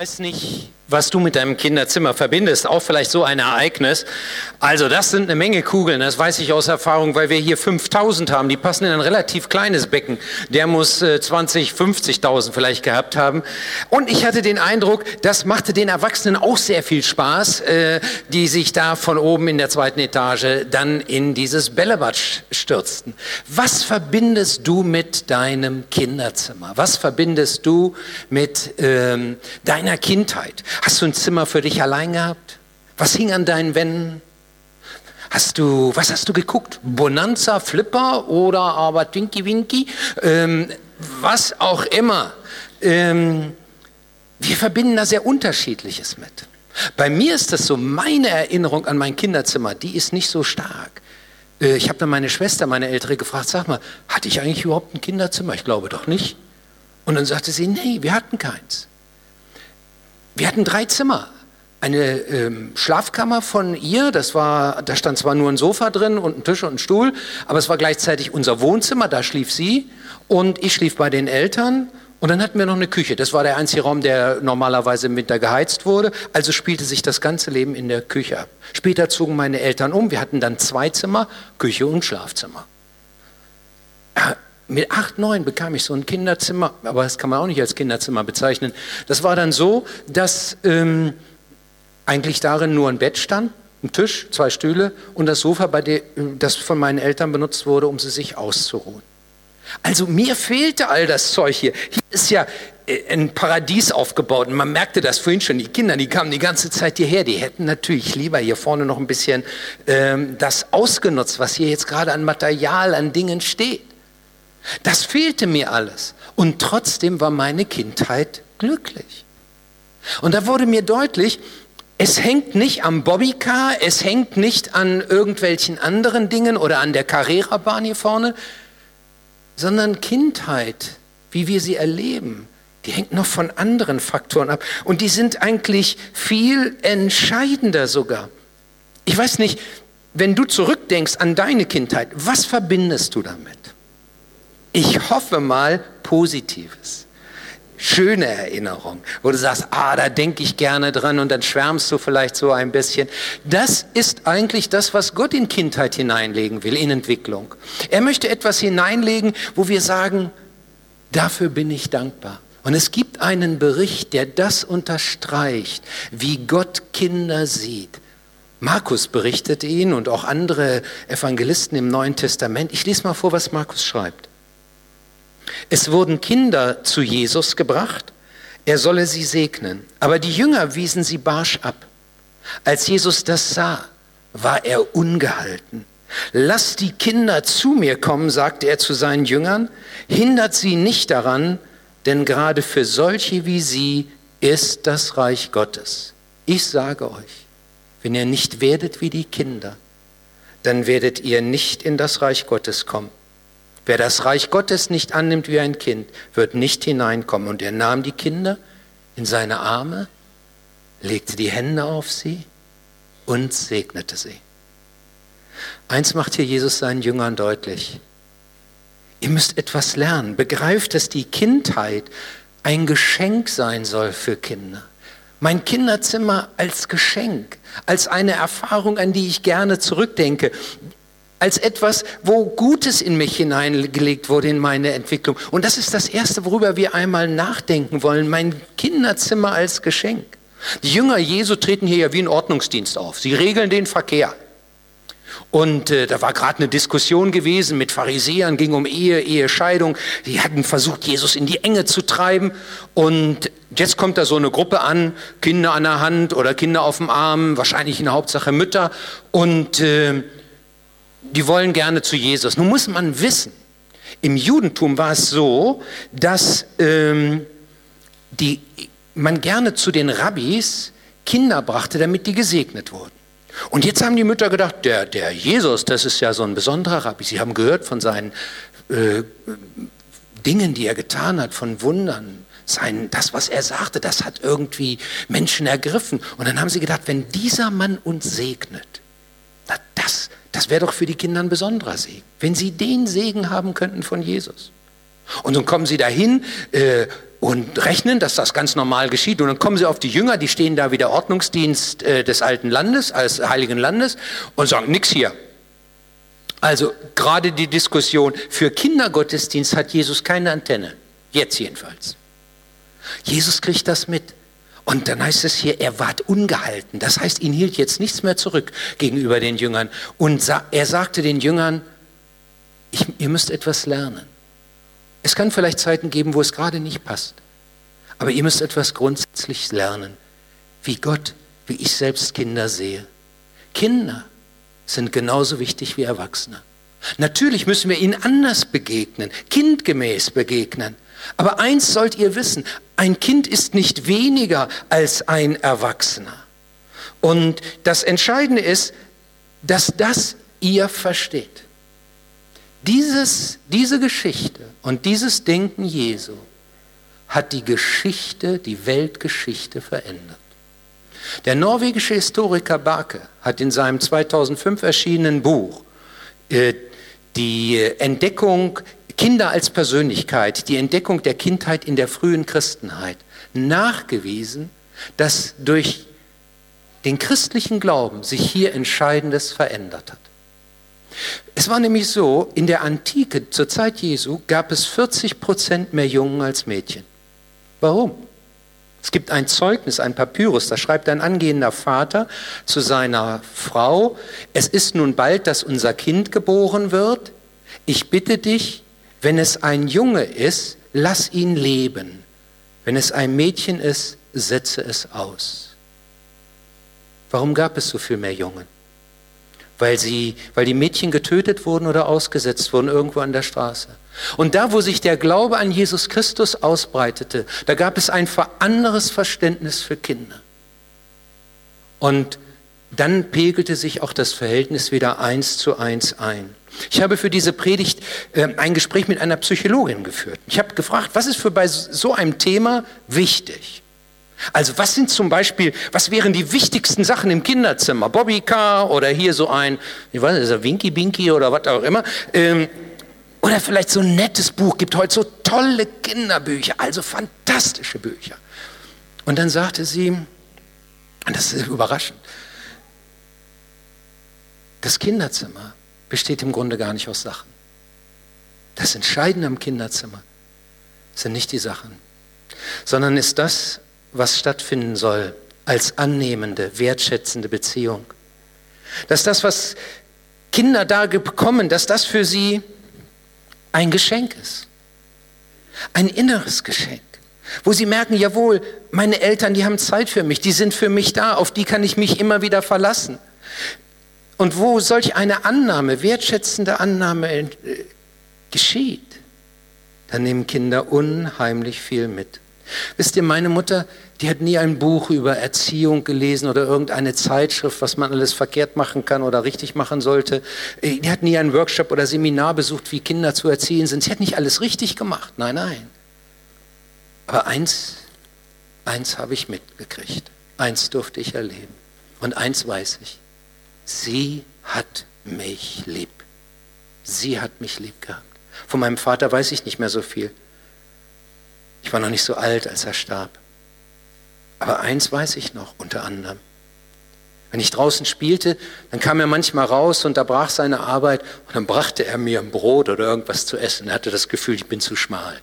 weiß nicht, was du mit deinem Kinderzimmer verbindest, auch vielleicht so ein Ereignis. Also das sind eine Menge Kugeln, das weiß ich aus Erfahrung, weil wir hier 5000 haben, die passen in ein relativ kleines Becken. Der muss äh, 20, 50.000 vielleicht gehabt haben. Und ich hatte den Eindruck, das machte den Erwachsenen auch sehr viel Spaß, äh, die sich da von oben in der zweiten Etage dann in dieses Bällebad stürzten. Was verbindest du mit deinem Kinderzimmer? Was verbindest du mit ähm, deiner Kindheit? Hast du ein Zimmer für dich allein gehabt? Was hing an deinen Wänden? Hast du, was hast du geguckt? Bonanza, Flipper oder aber Twinky Winky? Ähm, was auch immer. Ähm, wir verbinden da sehr Unterschiedliches mit. Bei mir ist das so, meine Erinnerung an mein Kinderzimmer, die ist nicht so stark. Äh, ich habe dann meine Schwester, meine Ältere, gefragt, sag mal, hatte ich eigentlich überhaupt ein Kinderzimmer? Ich glaube doch nicht. Und dann sagte sie, nee, wir hatten keins. Wir hatten drei Zimmer. Eine ähm, Schlafkammer von ihr, das war, da stand zwar nur ein Sofa drin und ein Tisch und ein Stuhl, aber es war gleichzeitig unser Wohnzimmer, da schlief sie und ich schlief bei den Eltern und dann hatten wir noch eine Küche. Das war der einzige Raum, der normalerweise im Winter geheizt wurde. Also spielte sich das ganze Leben in der Küche ab. Später zogen meine Eltern um. Wir hatten dann zwei Zimmer, Küche und Schlafzimmer. Mit acht, neun bekam ich so ein Kinderzimmer, aber das kann man auch nicht als Kinderzimmer bezeichnen. Das war dann so, dass ähm, eigentlich darin nur ein Bett stand, ein Tisch, zwei Stühle und das Sofa, bei der, das von meinen Eltern benutzt wurde, um sie sich auszuruhen. Also mir fehlte all das Zeug hier. Hier ist ja äh, ein Paradies aufgebaut und man merkte das vorhin schon. Die Kinder, die kamen die ganze Zeit hierher. Die hätten natürlich lieber hier vorne noch ein bisschen ähm, das ausgenutzt, was hier jetzt gerade an Material, an Dingen steht. Das fehlte mir alles. Und trotzdem war meine Kindheit glücklich. Und da wurde mir deutlich, es hängt nicht am Bobbycar, es hängt nicht an irgendwelchen anderen Dingen oder an der Carrera-Bahn hier vorne, sondern Kindheit, wie wir sie erleben, die hängt noch von anderen Faktoren ab. Und die sind eigentlich viel entscheidender sogar. Ich weiß nicht, wenn du zurückdenkst an deine Kindheit, was verbindest du damit? Ich hoffe mal, Positives. Schöne Erinnerung, wo du sagst, ah, da denke ich gerne dran und dann schwärmst du vielleicht so ein bisschen. Das ist eigentlich das, was Gott in Kindheit hineinlegen will, in Entwicklung. Er möchte etwas hineinlegen, wo wir sagen, dafür bin ich dankbar. Und es gibt einen Bericht, der das unterstreicht, wie Gott Kinder sieht. Markus berichtet ihn und auch andere Evangelisten im Neuen Testament. Ich lese mal vor, was Markus schreibt. Es wurden Kinder zu Jesus gebracht, er solle sie segnen. Aber die Jünger wiesen sie barsch ab. Als Jesus das sah, war er ungehalten. Lass die Kinder zu mir kommen, sagte er zu seinen Jüngern, hindert sie nicht daran, denn gerade für solche wie sie ist das Reich Gottes. Ich sage euch, wenn ihr nicht werdet wie die Kinder, dann werdet ihr nicht in das Reich Gottes kommen. Wer das Reich Gottes nicht annimmt wie ein Kind, wird nicht hineinkommen. Und er nahm die Kinder in seine Arme, legte die Hände auf sie und segnete sie. Eins macht hier Jesus seinen Jüngern deutlich. Ihr müsst etwas lernen. Begreift, dass die Kindheit ein Geschenk sein soll für Kinder. Mein Kinderzimmer als Geschenk, als eine Erfahrung, an die ich gerne zurückdenke als etwas, wo Gutes in mich hineingelegt wurde in meine Entwicklung. Und das ist das Erste, worüber wir einmal nachdenken wollen, mein Kinderzimmer als Geschenk. Die Jünger Jesu treten hier ja wie ein Ordnungsdienst auf. Sie regeln den Verkehr. Und äh, da war gerade eine Diskussion gewesen mit Pharisäern, ging um Ehe, Ehescheidung. Die hatten versucht, Jesus in die Enge zu treiben. Und jetzt kommt da so eine Gruppe an, Kinder an der Hand oder Kinder auf dem Arm, wahrscheinlich in der Hauptsache Mütter. Und äh, die wollen gerne zu Jesus. Nun muss man wissen, im Judentum war es so, dass ähm, die, man gerne zu den Rabbis Kinder brachte, damit die gesegnet wurden. Und jetzt haben die Mütter gedacht, der, der Jesus, das ist ja so ein besonderer Rabbi. Sie haben gehört von seinen äh, Dingen, die er getan hat, von Wundern. Sein, das, was er sagte, das hat irgendwie Menschen ergriffen. Und dann haben sie gedacht, wenn dieser Mann uns segnet, na, das, das wäre doch für die Kinder ein besonderer Segen, wenn sie den Segen haben könnten von Jesus. Und dann kommen sie dahin, äh, und rechnen, dass das ganz normal geschieht. Und dann kommen sie auf die Jünger, die stehen da wie der Ordnungsdienst äh, des alten Landes, als Heiligen Landes, und sagen, nix hier. Also gerade die Diskussion, für Kindergottesdienst hat Jesus keine Antenne. Jetzt jedenfalls. Jesus kriegt das mit. Und dann heißt es hier, er ward ungehalten. Das heißt, ihn hielt jetzt nichts mehr zurück gegenüber den Jüngern. Und er sagte den Jüngern, ich, ihr müsst etwas lernen. Es kann vielleicht Zeiten geben, wo es gerade nicht passt. Aber ihr müsst etwas grundsätzlich lernen, wie Gott, wie ich selbst Kinder sehe. Kinder sind genauso wichtig wie Erwachsene. Natürlich müssen wir ihnen anders begegnen, kindgemäß begegnen. Aber eins sollt ihr wissen, ein Kind ist nicht weniger als ein Erwachsener. Und das Entscheidende ist, dass das ihr versteht. Dieses, diese Geschichte und dieses Denken Jesu hat die Geschichte, die Weltgeschichte verändert. Der norwegische Historiker Barke hat in seinem 2005 erschienenen Buch äh, die Entdeckung Kinder als Persönlichkeit, die Entdeckung der Kindheit in der frühen Christenheit nachgewiesen, dass durch den christlichen Glauben sich hier Entscheidendes verändert hat. Es war nämlich so, in der Antike, zur Zeit Jesu, gab es 40 Prozent mehr Jungen als Mädchen. Warum? Es gibt ein Zeugnis, ein Papyrus, da schreibt ein angehender Vater zu seiner Frau, es ist nun bald, dass unser Kind geboren wird. Ich bitte dich, wenn es ein Junge ist, lass ihn leben. Wenn es ein Mädchen ist, setze es aus. Warum gab es so viel mehr Jungen? weil, sie, weil die Mädchen getötet wurden oder ausgesetzt wurden irgendwo an der Straße. Und da, wo sich der Glaube an Jesus Christus ausbreitete, da gab es ein anderes Verständnis für Kinder. Und dann pegelte sich auch das Verhältnis wieder eins zu eins ein. Ich habe für diese Predigt äh, ein Gespräch mit einer Psychologin geführt. Ich habe gefragt, was ist für bei so einem Thema wichtig? Also was sind zum Beispiel, was wären die wichtigsten Sachen im Kinderzimmer? Bobbycar oder hier so ein, ich weiß nicht, Winky Binky oder was auch immer. Ähm, oder vielleicht so ein nettes Buch, gibt heute so tolle Kinderbücher, also fantastische Bücher. Und dann sagte sie, und das ist überraschend, das Kinderzimmer besteht im Grunde gar nicht aus Sachen. Das Entscheidende am Kinderzimmer sind nicht die Sachen, sondern ist das, was stattfinden soll als annehmende, wertschätzende Beziehung. Dass das, was Kinder da bekommen, dass das für sie ein Geschenk ist. Ein inneres Geschenk. Wo sie merken, jawohl, meine Eltern, die haben Zeit für mich, die sind für mich da, auf die kann ich mich immer wieder verlassen. Und wo solch eine Annahme, wertschätzende Annahme äh, geschieht, dann nehmen Kinder unheimlich viel mit. Wisst ihr, meine Mutter, die hat nie ein Buch über Erziehung gelesen oder irgendeine Zeitschrift, was man alles verkehrt machen kann oder richtig machen sollte. Die hat nie einen Workshop oder Seminar besucht, wie Kinder zu erziehen sind. Sie hat nicht alles richtig gemacht. Nein, nein. Aber eins, eins habe ich mitgekriegt. Eins durfte ich erleben. Und eins weiß ich. Sie hat mich lieb. Sie hat mich lieb gehabt. Von meinem Vater weiß ich nicht mehr so viel. Ich war noch nicht so alt, als er starb. Aber eins weiß ich noch unter anderem. Wenn ich draußen spielte, dann kam er manchmal raus, und da brach seine Arbeit und dann brachte er mir ein Brot oder irgendwas zu essen. Er hatte das Gefühl, ich bin zu schmal.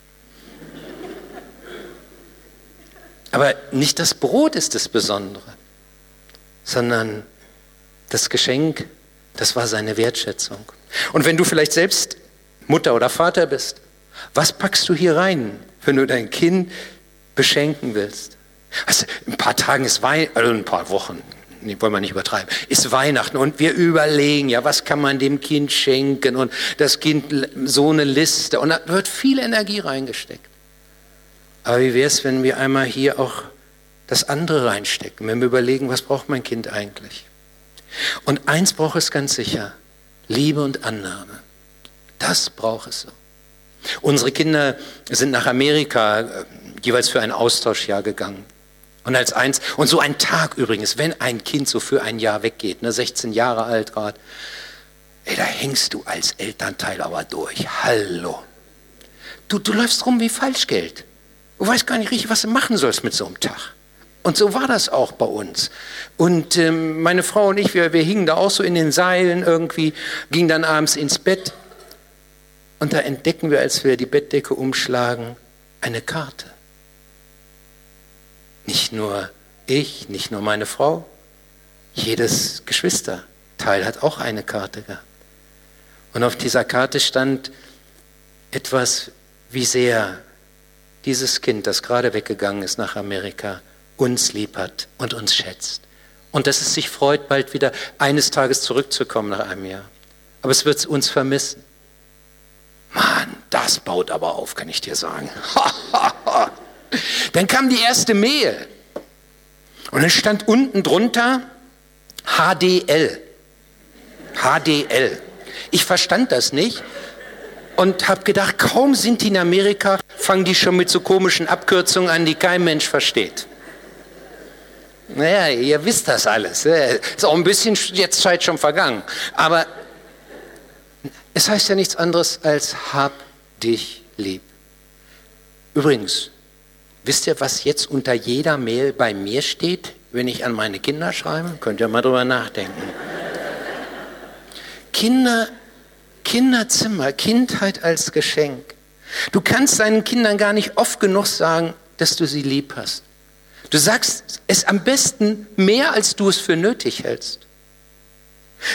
Aber nicht das Brot ist das Besondere, sondern das Geschenk, das war seine Wertschätzung. Und wenn du vielleicht selbst Mutter oder Vater bist, was packst du hier rein wenn du dein Kind beschenken willst. Also, ein paar Tagen ist Weihnachten, also ein paar Wochen, nee, wollen wir nicht übertreiben, ist Weihnachten und wir überlegen, ja, was kann man dem Kind schenken und das Kind so eine Liste und da wird viel Energie reingesteckt. Aber wie wäre es, wenn wir einmal hier auch das andere reinstecken, wenn wir überlegen, was braucht mein Kind eigentlich? Und eins braucht es ganz sicher, Liebe und Annahme. Das braucht es so. Unsere Kinder sind nach Amerika äh, jeweils für ein Austauschjahr gegangen. Und als eins, und so ein Tag übrigens, wenn ein Kind so für ein Jahr weggeht, ne, 16 Jahre alt gerade, ey, da hängst du als Elternteil aber durch. Hallo. Du, du läufst rum wie Falschgeld. Du weißt gar nicht richtig, was du machen sollst mit so einem Tag. Und so war das auch bei uns. Und ähm, meine Frau und ich, wir, wir hingen da auch so in den Seilen irgendwie, gingen dann abends ins Bett. Und da entdecken wir, als wir die Bettdecke umschlagen, eine Karte. Nicht nur ich, nicht nur meine Frau, jedes Geschwisterteil hat auch eine Karte gehabt. Und auf dieser Karte stand etwas, wie sehr dieses Kind, das gerade weggegangen ist nach Amerika, uns lieb hat und uns schätzt. Und dass es sich freut, bald wieder eines Tages zurückzukommen nach einem Jahr. Aber es wird uns vermissen. Mann, das baut aber auf, kann ich dir sagen. dann kam die erste Mail. Und dann stand unten drunter HDL. HDL. Ich verstand das nicht und habe gedacht, kaum sind die in Amerika, fangen die schon mit so komischen Abkürzungen an, die kein Mensch versteht. Naja, ihr wisst das alles. Ist auch ein bisschen jetzt Zeit schon vergangen. Aber es heißt ja nichts anderes als hab dich lieb. Übrigens, wisst ihr, was jetzt unter jeder Mail bei mir steht, wenn ich an meine Kinder schreibe? Könnt ihr mal drüber nachdenken. Kinder, Kinderzimmer, Kindheit als Geschenk. Du kannst deinen Kindern gar nicht oft genug sagen, dass du sie lieb hast. Du sagst es am besten mehr, als du es für nötig hältst.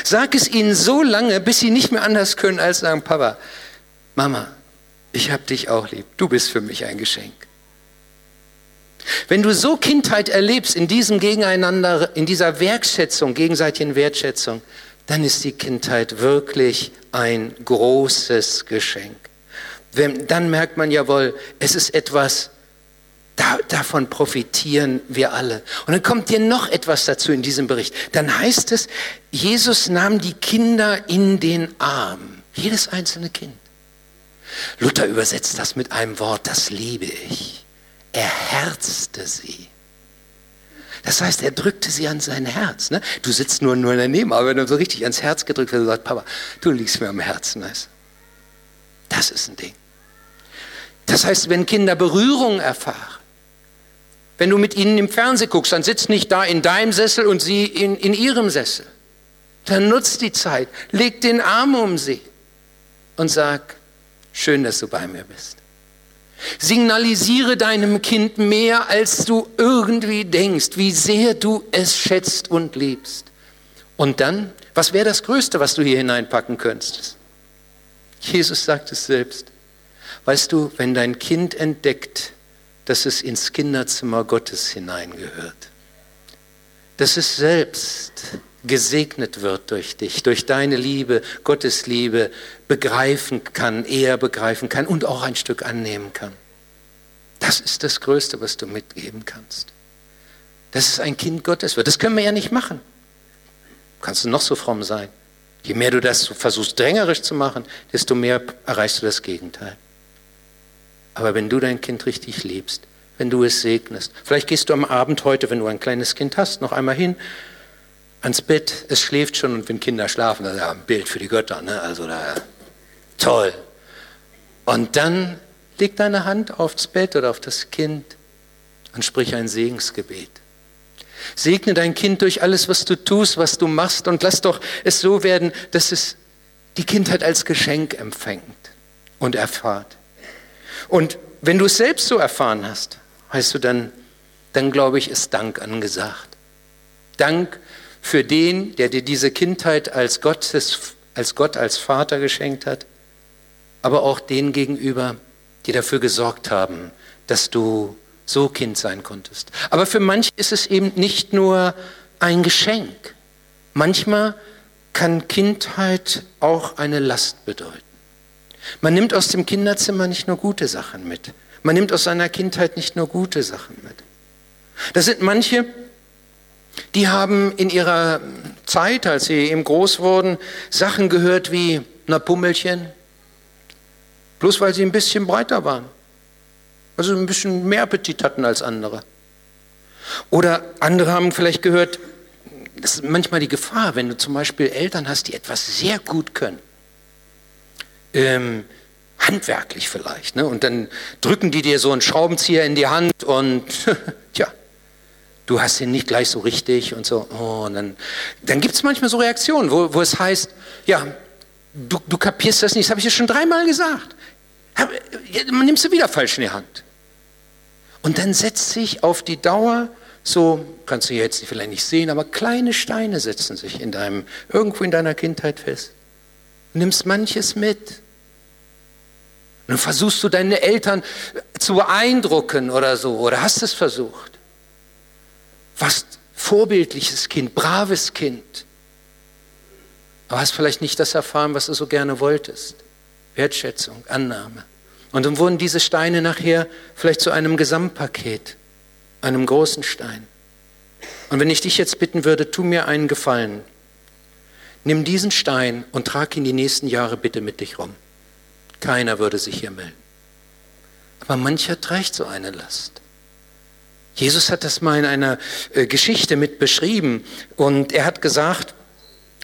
Sag es ihnen so lange, bis sie nicht mehr anders können, als sagen, Papa, Mama, ich habe dich auch lieb. Du bist für mich ein Geschenk. Wenn du so Kindheit erlebst in diesem Gegeneinander, in dieser Wertschätzung, gegenseitigen Wertschätzung, dann ist die Kindheit wirklich ein großes Geschenk. Wenn, dann merkt man jawohl, es ist etwas, da, davon profitieren wir alle. Und dann kommt dir noch etwas dazu in diesem Bericht. Dann heißt es, Jesus nahm die Kinder in den Arm. Jedes einzelne Kind. Luther übersetzt das mit einem Wort, das liebe ich. Er herzte sie. Das heißt, er drückte sie an sein Herz. Ne? Du sitzt nur, nur daneben, aber wenn du so richtig ans Herz gedrückt wird, sagt Papa, du liegst mir am Herzen. Weißt? Das ist ein Ding. Das heißt, wenn Kinder Berührung erfahren, wenn du mit ihnen im Fernsehen guckst, dann sitzt nicht da in deinem Sessel und sie in, in ihrem Sessel. Dann nutzt die Zeit, leg den Arm um sie und sag, schön, dass du bei mir bist. Signalisiere deinem Kind mehr, als du irgendwie denkst, wie sehr du es schätzt und liebst. Und dann, was wäre das Größte, was du hier hineinpacken könntest? Jesus sagt es selbst. Weißt du, wenn dein Kind entdeckt, dass es ins Kinderzimmer Gottes hineingehört. Dass es selbst gesegnet wird durch dich, durch deine Liebe, Gottes Liebe, begreifen kann, eher begreifen kann und auch ein Stück annehmen kann. Das ist das Größte, was du mitgeben kannst. Dass es ein Kind Gottes wird. Das können wir ja nicht machen. Kannst du noch so fromm sein. Je mehr du das versuchst drängerisch zu machen, desto mehr erreichst du das Gegenteil. Aber wenn du dein Kind richtig liebst, wenn du es segnest, vielleicht gehst du am Abend heute, wenn du ein kleines Kind hast, noch einmal hin ans Bett, es schläft schon und wenn Kinder schlafen, ist ja ein Bild für die Götter, ne? also da, toll. Und dann leg deine Hand aufs Bett oder auf das Kind und sprich ein Segensgebet. Segne dein Kind durch alles, was du tust, was du machst und lass doch es so werden, dass es die Kindheit als Geschenk empfängt und erfahrt. Und wenn du es selbst so erfahren hast, weißt du, dann, dann glaube ich, ist Dank angesagt. Dank für den, der dir diese Kindheit als, Gottes, als Gott, als Vater geschenkt hat, aber auch den gegenüber, die dafür gesorgt haben, dass du so Kind sein konntest. Aber für manche ist es eben nicht nur ein Geschenk. Manchmal kann Kindheit auch eine Last bedeuten. Man nimmt aus dem Kinderzimmer nicht nur gute Sachen mit. Man nimmt aus seiner Kindheit nicht nur gute Sachen mit. Das sind manche, die haben in ihrer Zeit, als sie eben groß wurden, Sachen gehört wie, na Pummelchen, bloß weil sie ein bisschen breiter waren. Also ein bisschen mehr Appetit hatten als andere. Oder andere haben vielleicht gehört, das ist manchmal die Gefahr, wenn du zum Beispiel Eltern hast, die etwas sehr gut können ähm, handwerklich vielleicht. Ne? Und dann drücken die dir so einen Schraubenzieher in die Hand und tja, du hast ihn nicht gleich so richtig und so. Oh, und dann dann gibt es manchmal so Reaktionen, wo, wo es heißt, ja, du, du kapierst das nicht, das habe ich dir schon dreimal gesagt. Man nimmst du wieder falsch in die Hand. Und dann setzt sich auf die Dauer so, kannst du jetzt vielleicht nicht sehen, aber kleine Steine setzen sich in deinem, irgendwo in deiner Kindheit fest. Nimmst manches mit. Und dann versuchst du deine Eltern zu beeindrucken oder so, oder hast es versucht. Was vorbildliches Kind, braves Kind. Aber hast vielleicht nicht das erfahren, was du so gerne wolltest. Wertschätzung, Annahme. Und dann wurden diese Steine nachher vielleicht zu einem Gesamtpaket, einem großen Stein. Und wenn ich dich jetzt bitten würde, tu mir einen Gefallen. Nimm diesen Stein und trag ihn die nächsten Jahre bitte mit dich rum. Keiner würde sich hier melden. Aber mancher trägt so eine Last. Jesus hat das mal in einer äh, Geschichte mit beschrieben und er hat gesagt,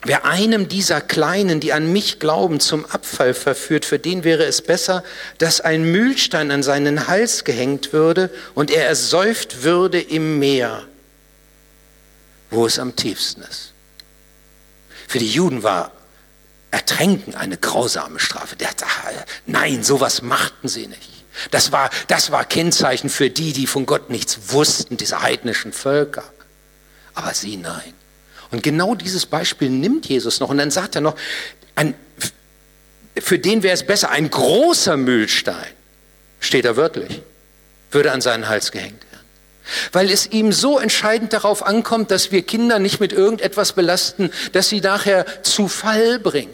Wer einem dieser Kleinen, die an mich glauben, zum Abfall verführt, für den wäre es besser, dass ein Mühlstein an seinen Hals gehängt würde und er ersäuft würde im Meer, wo es am tiefsten ist. Für die Juden war Ertränken eine grausame Strafe. Der, nein, sowas machten sie nicht. Das war, das war Kennzeichen für die, die von Gott nichts wussten, diese heidnischen Völker. Aber sie nein. Und genau dieses Beispiel nimmt Jesus noch und dann sagt er noch, ein, für den wäre es besser, ein großer Mühlstein, steht da wörtlich, würde an seinen Hals gehängt. Weil es ihm so entscheidend darauf ankommt, dass wir Kinder nicht mit irgendetwas belasten, das sie nachher zu Fall bringt,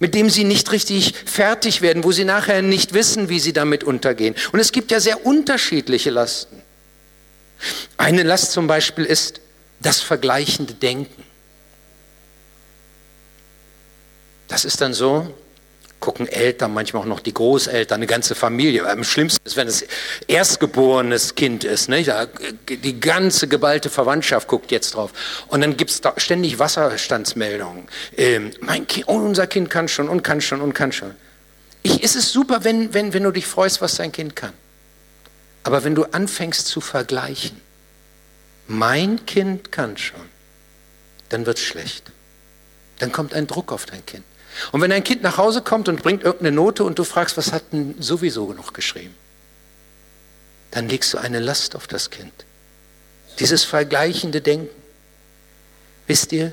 mit dem sie nicht richtig fertig werden, wo sie nachher nicht wissen, wie sie damit untergehen. Und es gibt ja sehr unterschiedliche Lasten. Eine Last zum Beispiel ist, das vergleichende Denken. Das ist dann so, gucken Eltern, manchmal auch noch die Großeltern, eine ganze Familie. Am schlimmsten ist, wenn es erstgeborenes Kind ist. Ne? Die ganze geballte Verwandtschaft guckt jetzt drauf. Und dann gibt es ständig Wasserstandsmeldungen. Ähm, mein kind, oh, unser Kind kann schon und kann schon und kann schon. Ich, ist es super, wenn, wenn, wenn du dich freust, was dein Kind kann. Aber wenn du anfängst zu vergleichen, mein Kind kann schon, dann wird es schlecht. Dann kommt ein Druck auf dein Kind. Und wenn ein Kind nach Hause kommt und bringt irgendeine Note und du fragst, was hat denn sowieso noch geschrieben, dann legst du eine Last auf das Kind. Dieses vergleichende Denken. Wisst ihr,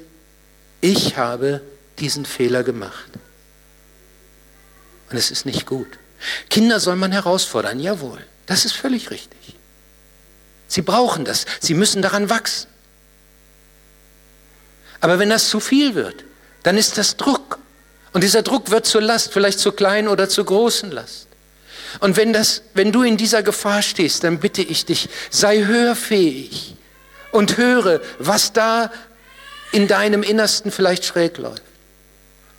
ich habe diesen Fehler gemacht. Und es ist nicht gut. Kinder soll man herausfordern, jawohl, das ist völlig richtig. Sie brauchen das. Sie müssen daran wachsen. Aber wenn das zu viel wird, dann ist das Druck. Und dieser Druck wird zur Last, vielleicht zur kleinen oder zur großen Last. Und wenn, das, wenn du in dieser Gefahr stehst, dann bitte ich dich, sei hörfähig und höre, was da in deinem Innersten vielleicht schräg läuft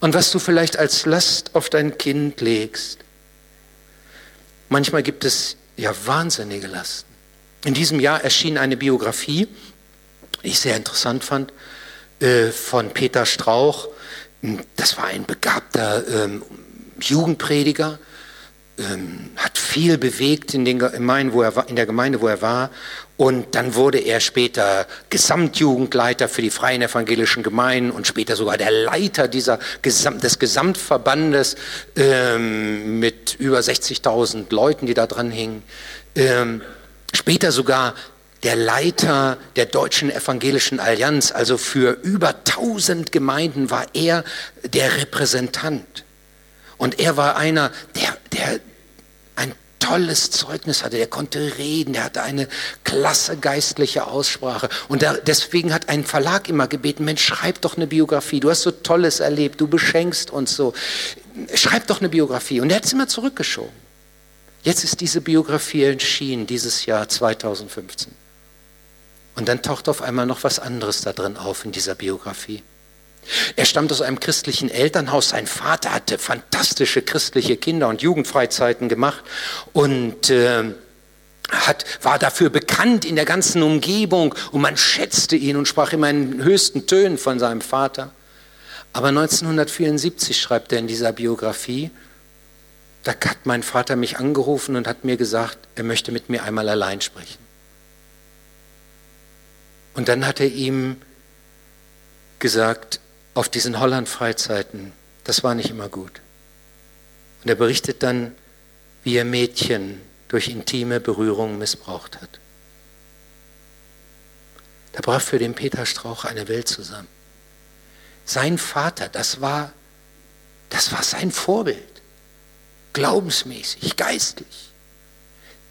und was du vielleicht als Last auf dein Kind legst. Manchmal gibt es ja wahnsinnige Lasten. In diesem Jahr erschien eine Biografie, die ich sehr interessant fand, äh, von Peter Strauch. Das war ein begabter ähm, Jugendprediger, ähm, hat viel bewegt in, den Gemeinden, wo er war, in der Gemeinde, wo er war. Und dann wurde er später Gesamtjugendleiter für die freien evangelischen Gemeinden und später sogar der Leiter dieser Gesamt, des Gesamtverbandes ähm, mit über 60.000 Leuten, die da dran hingen. Ähm, Später sogar der Leiter der Deutschen Evangelischen Allianz, also für über 1000 Gemeinden war er der Repräsentant. Und er war einer, der, der ein tolles Zeugnis hatte, der konnte reden, der hatte eine klasse geistliche Aussprache. Und da, deswegen hat ein Verlag immer gebeten, Mensch, schreib doch eine Biografie, du hast so Tolles erlebt, du beschenkst uns so, schreib doch eine Biografie. Und er hat es immer zurückgeschoben. Jetzt ist diese Biografie erschienen, dieses Jahr 2015. Und dann taucht auf einmal noch was anderes da drin auf in dieser Biografie. Er stammt aus einem christlichen Elternhaus. Sein Vater hatte fantastische christliche Kinder- und Jugendfreizeiten gemacht und äh, hat, war dafür bekannt in der ganzen Umgebung und man schätzte ihn und sprach immer in höchsten Tönen von seinem Vater. Aber 1974 schreibt er in dieser Biografie, da hat mein Vater mich angerufen und hat mir gesagt, er möchte mit mir einmal allein sprechen. Und dann hat er ihm gesagt, auf diesen Holland-Freizeiten, das war nicht immer gut. Und er berichtet dann, wie er Mädchen durch intime Berührungen missbraucht hat. Da brach für den Peter Strauch eine Welt zusammen. Sein Vater, das war, das war sein Vorbild. Glaubensmäßig, geistlich.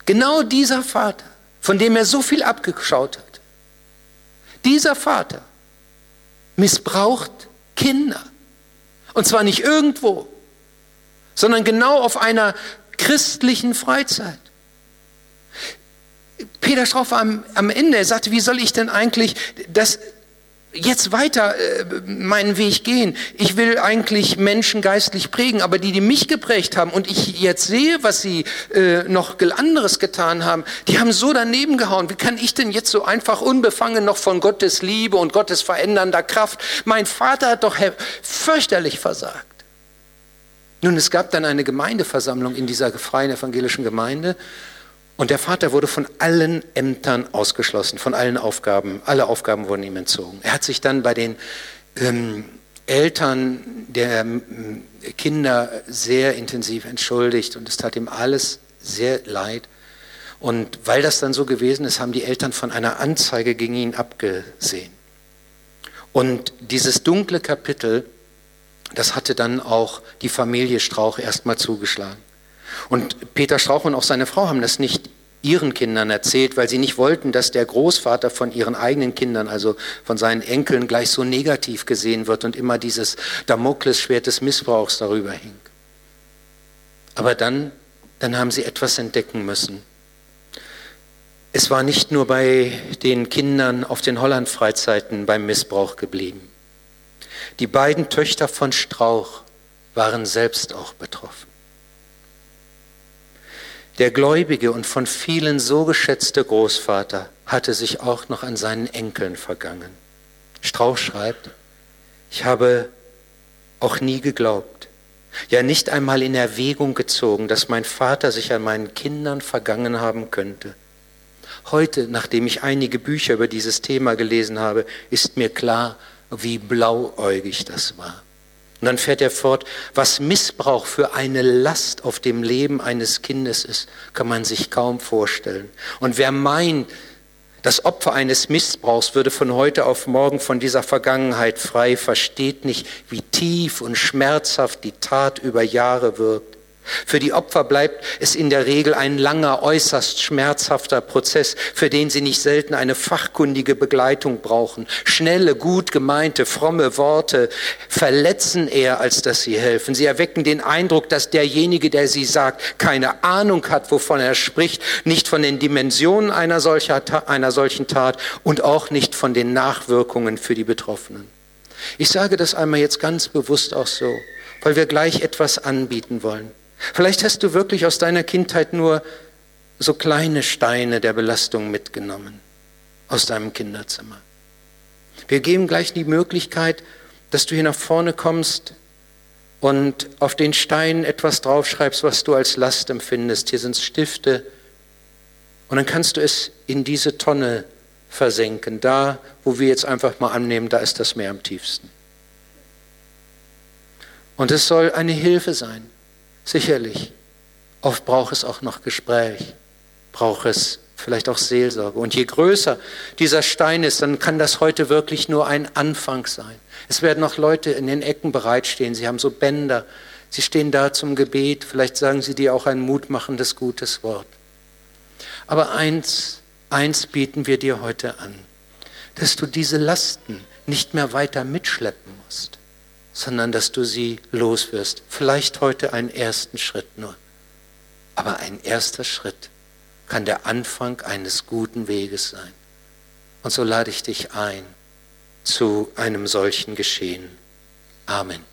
Genau dieser Vater, von dem er so viel abgeschaut hat. Dieser Vater missbraucht Kinder. Und zwar nicht irgendwo, sondern genau auf einer christlichen Freizeit. Peter Strauch war am, am Ende, er sagte, wie soll ich denn eigentlich das jetzt weiter äh, meinen Weg gehen. Ich will eigentlich Menschen geistlich prägen, aber die, die mich geprägt haben und ich jetzt sehe, was sie äh, noch anderes getan haben, die haben so daneben gehauen. Wie kann ich denn jetzt so einfach unbefangen noch von Gottes Liebe und Gottes verändernder Kraft? Mein Vater hat doch fürchterlich versagt. Nun, es gab dann eine Gemeindeversammlung in dieser freien evangelischen Gemeinde und der Vater wurde von allen Ämtern ausgeschlossen, von allen Aufgaben. Alle Aufgaben wurden ihm entzogen. Er hat sich dann bei den ähm, Eltern der ähm, Kinder sehr intensiv entschuldigt und es tat ihm alles sehr leid. Und weil das dann so gewesen ist, haben die Eltern von einer Anzeige gegen ihn abgesehen. Und dieses dunkle Kapitel, das hatte dann auch die Familie Strauch erstmal zugeschlagen. Und Peter Strauch und auch seine Frau haben das nicht ihren Kindern erzählt, weil sie nicht wollten, dass der Großvater von ihren eigenen Kindern, also von seinen Enkeln, gleich so negativ gesehen wird und immer dieses Damoklesschwert des Missbrauchs darüber hing. Aber dann, dann haben sie etwas entdecken müssen. Es war nicht nur bei den Kindern auf den Holland-Freizeiten beim Missbrauch geblieben. Die beiden Töchter von Strauch waren selbst auch betroffen. Der gläubige und von vielen so geschätzte Großvater hatte sich auch noch an seinen Enkeln vergangen. Strauch schreibt, ich habe auch nie geglaubt, ja nicht einmal in Erwägung gezogen, dass mein Vater sich an meinen Kindern vergangen haben könnte. Heute, nachdem ich einige Bücher über dieses Thema gelesen habe, ist mir klar, wie blauäugig das war. Und dann fährt er fort, was Missbrauch für eine Last auf dem Leben eines Kindes ist, kann man sich kaum vorstellen. Und wer meint, das Opfer eines Missbrauchs würde von heute auf morgen von dieser Vergangenheit frei, versteht nicht, wie tief und schmerzhaft die Tat über Jahre wirkt. Für die Opfer bleibt es in der Regel ein langer, äußerst schmerzhafter Prozess, für den sie nicht selten eine fachkundige Begleitung brauchen. Schnelle, gut gemeinte, fromme Worte verletzen eher, als dass sie helfen. Sie erwecken den Eindruck, dass derjenige, der sie sagt, keine Ahnung hat, wovon er spricht, nicht von den Dimensionen einer, solcher, einer solchen Tat und auch nicht von den Nachwirkungen für die Betroffenen. Ich sage das einmal jetzt ganz bewusst auch so, weil wir gleich etwas anbieten wollen. Vielleicht hast du wirklich aus deiner Kindheit nur so kleine Steine der Belastung mitgenommen aus deinem Kinderzimmer. Wir geben gleich die Möglichkeit, dass du hier nach vorne kommst und auf den Stein etwas draufschreibst, was du als Last empfindest. Hier sind Stifte. Und dann kannst du es in diese Tonne versenken, da, wo wir jetzt einfach mal annehmen, da ist das Meer am tiefsten. Und es soll eine Hilfe sein. Sicherlich. Oft braucht es auch noch Gespräch, braucht es vielleicht auch Seelsorge. Und je größer dieser Stein ist, dann kann das heute wirklich nur ein Anfang sein. Es werden noch Leute in den Ecken bereitstehen. Sie haben so Bänder. Sie stehen da zum Gebet. Vielleicht sagen sie dir auch ein mutmachendes, gutes Wort. Aber eins, eins bieten wir dir heute an, dass du diese Lasten nicht mehr weiter mitschleppen musst sondern dass du sie loswirst. Vielleicht heute einen ersten Schritt nur. Aber ein erster Schritt kann der Anfang eines guten Weges sein. Und so lade ich dich ein zu einem solchen Geschehen. Amen.